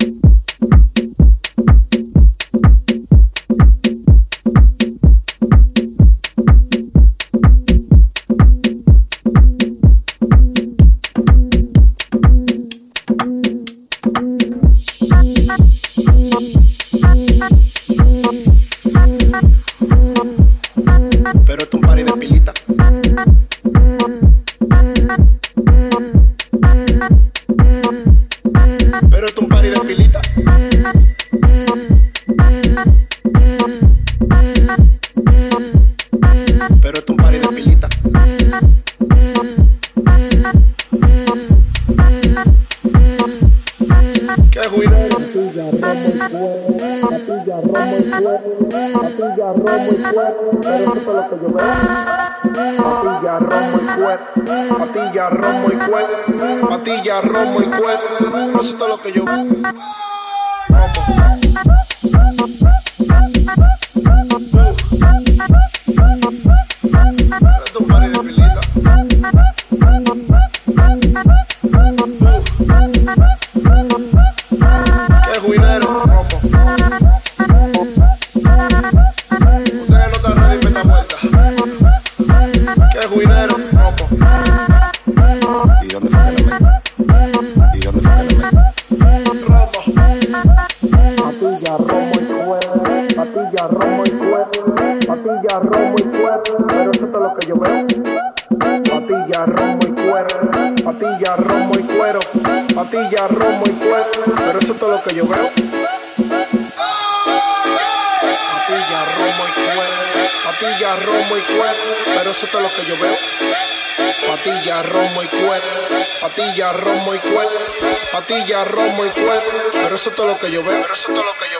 thank you Patilla, romo y cuero. Patilla, romo y cuero. Pero eso es todo lo que yo veo. Patilla, romo y cuero. Patilla, romo y cuero. Pero eso es todo lo que yo veo. Patilla, romo y cuero. Patilla, romo y cuero. Patilla, romo y cuero. Pero eso es todo lo que yo veo. Pero eso es todo lo que yo veo.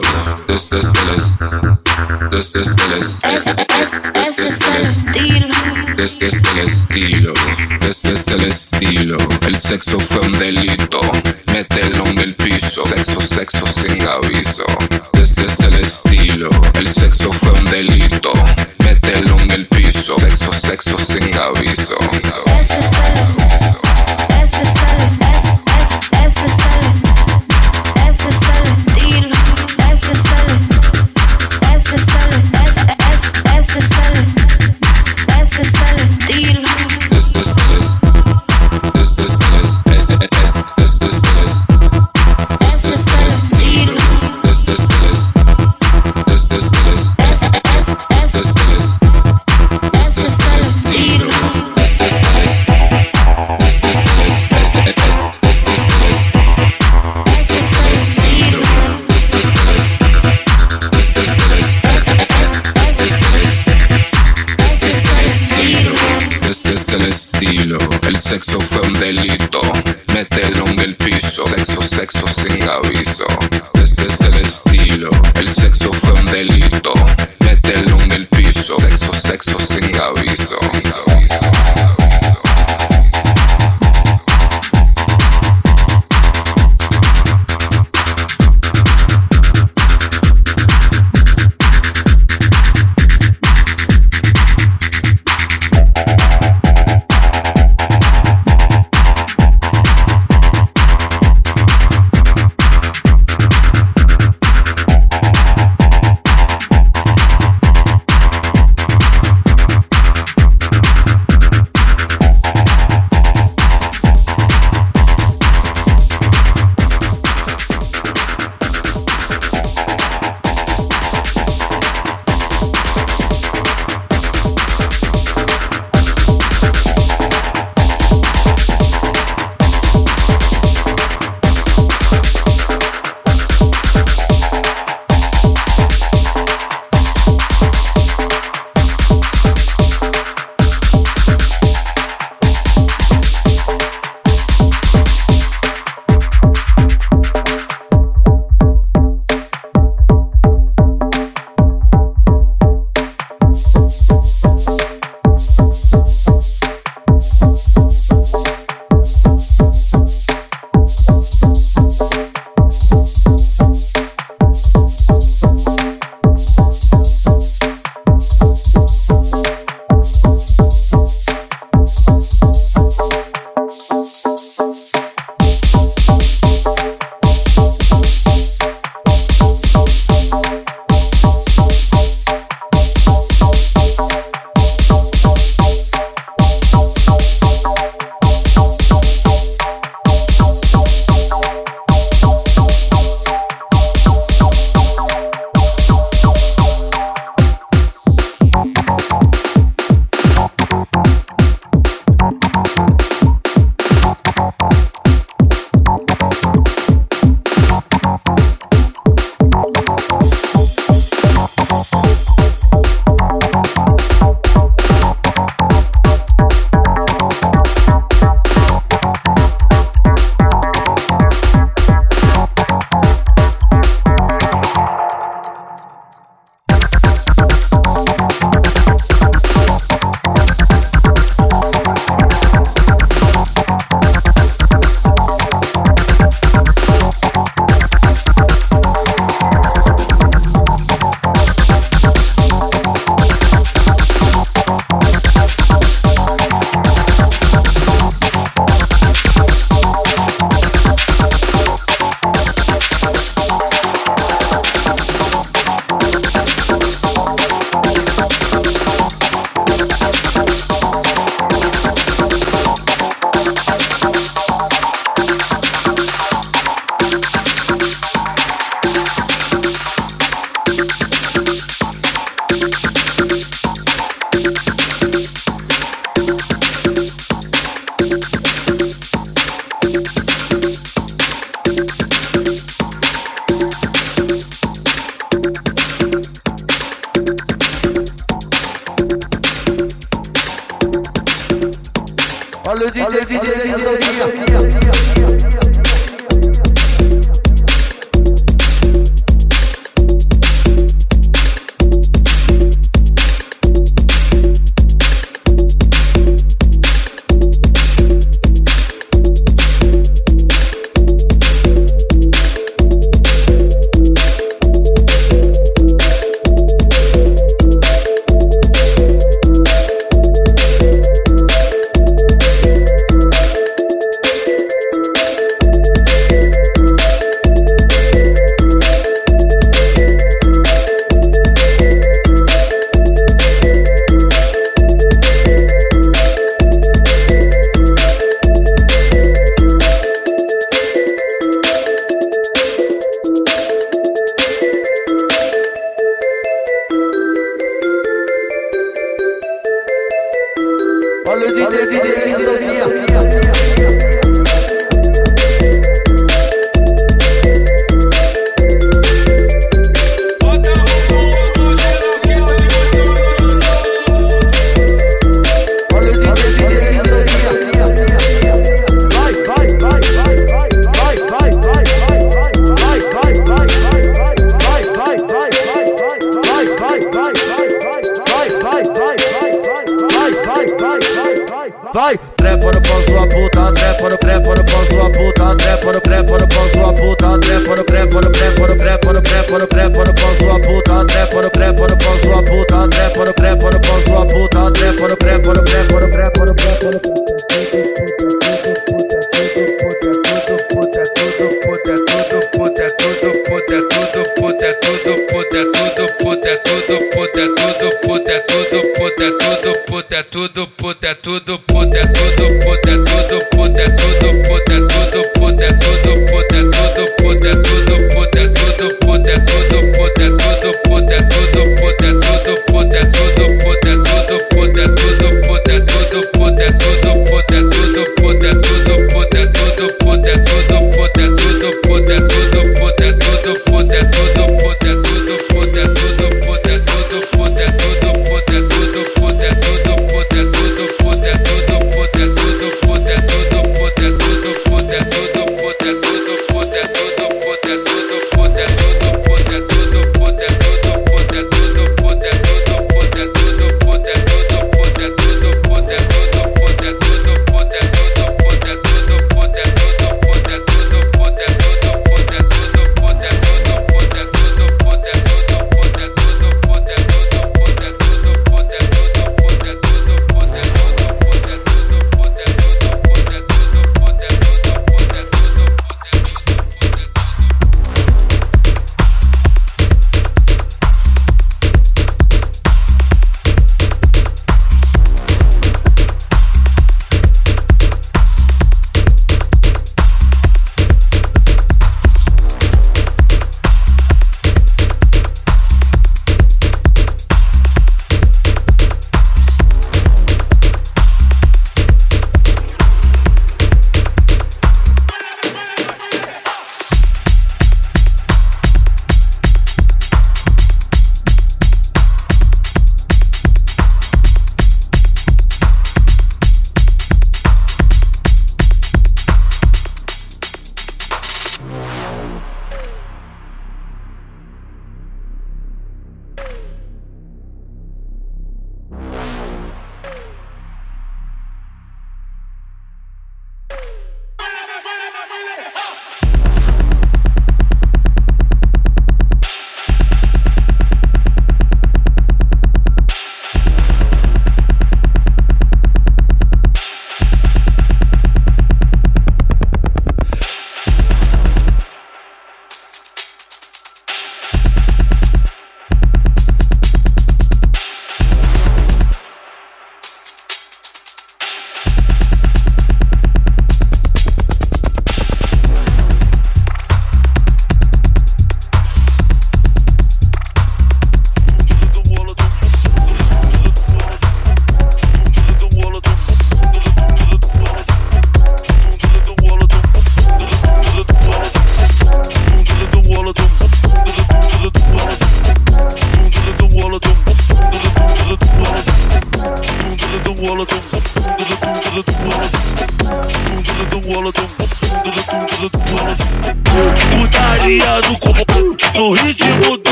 Is el es. This is el es, es, es, el estilo. This is el estilo. This is el estilo. El sexo fue un delito. Mételo en el piso. Sexo, sexo sin aviso. This is el estilo. El sexo fue un delito. Mételo en el piso. Sexo, sexo sin aviso. This This is el estilo. El sexo fue un delito. Mételo en el piso. Sexo, sexo sin aviso. Ese es el estilo. El sexo fue un delito. Mételo en el piso. Sexo, sexo sin aviso. é tudo puto, é tudo puto, é tudo puto.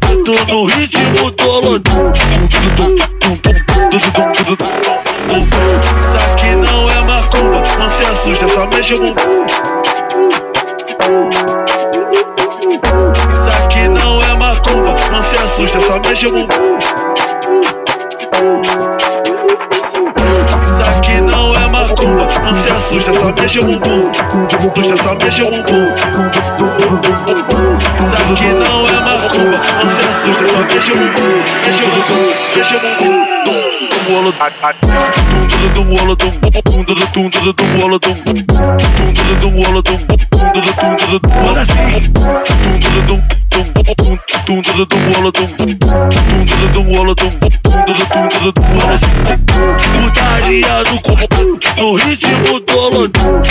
Putaria no ritmo do Isso aqui não é macumba, não se assusta, só mexe o bumbum. Isso aqui não é macumba, não se assusta, só mexe o bumbum. Puxa só deixa o bumbum, puxa só deixa o bumbum. Isso aqui não é macumba, você assusta só deixa o bumbum, deixa o bumbum, deixa o bumbum. Tum, tum, tum, tum, tum, tum, tum, tum, tum, tum, tum, tum, tum, tum, tum, tum, novinha no corpo, no ritmo do lodum.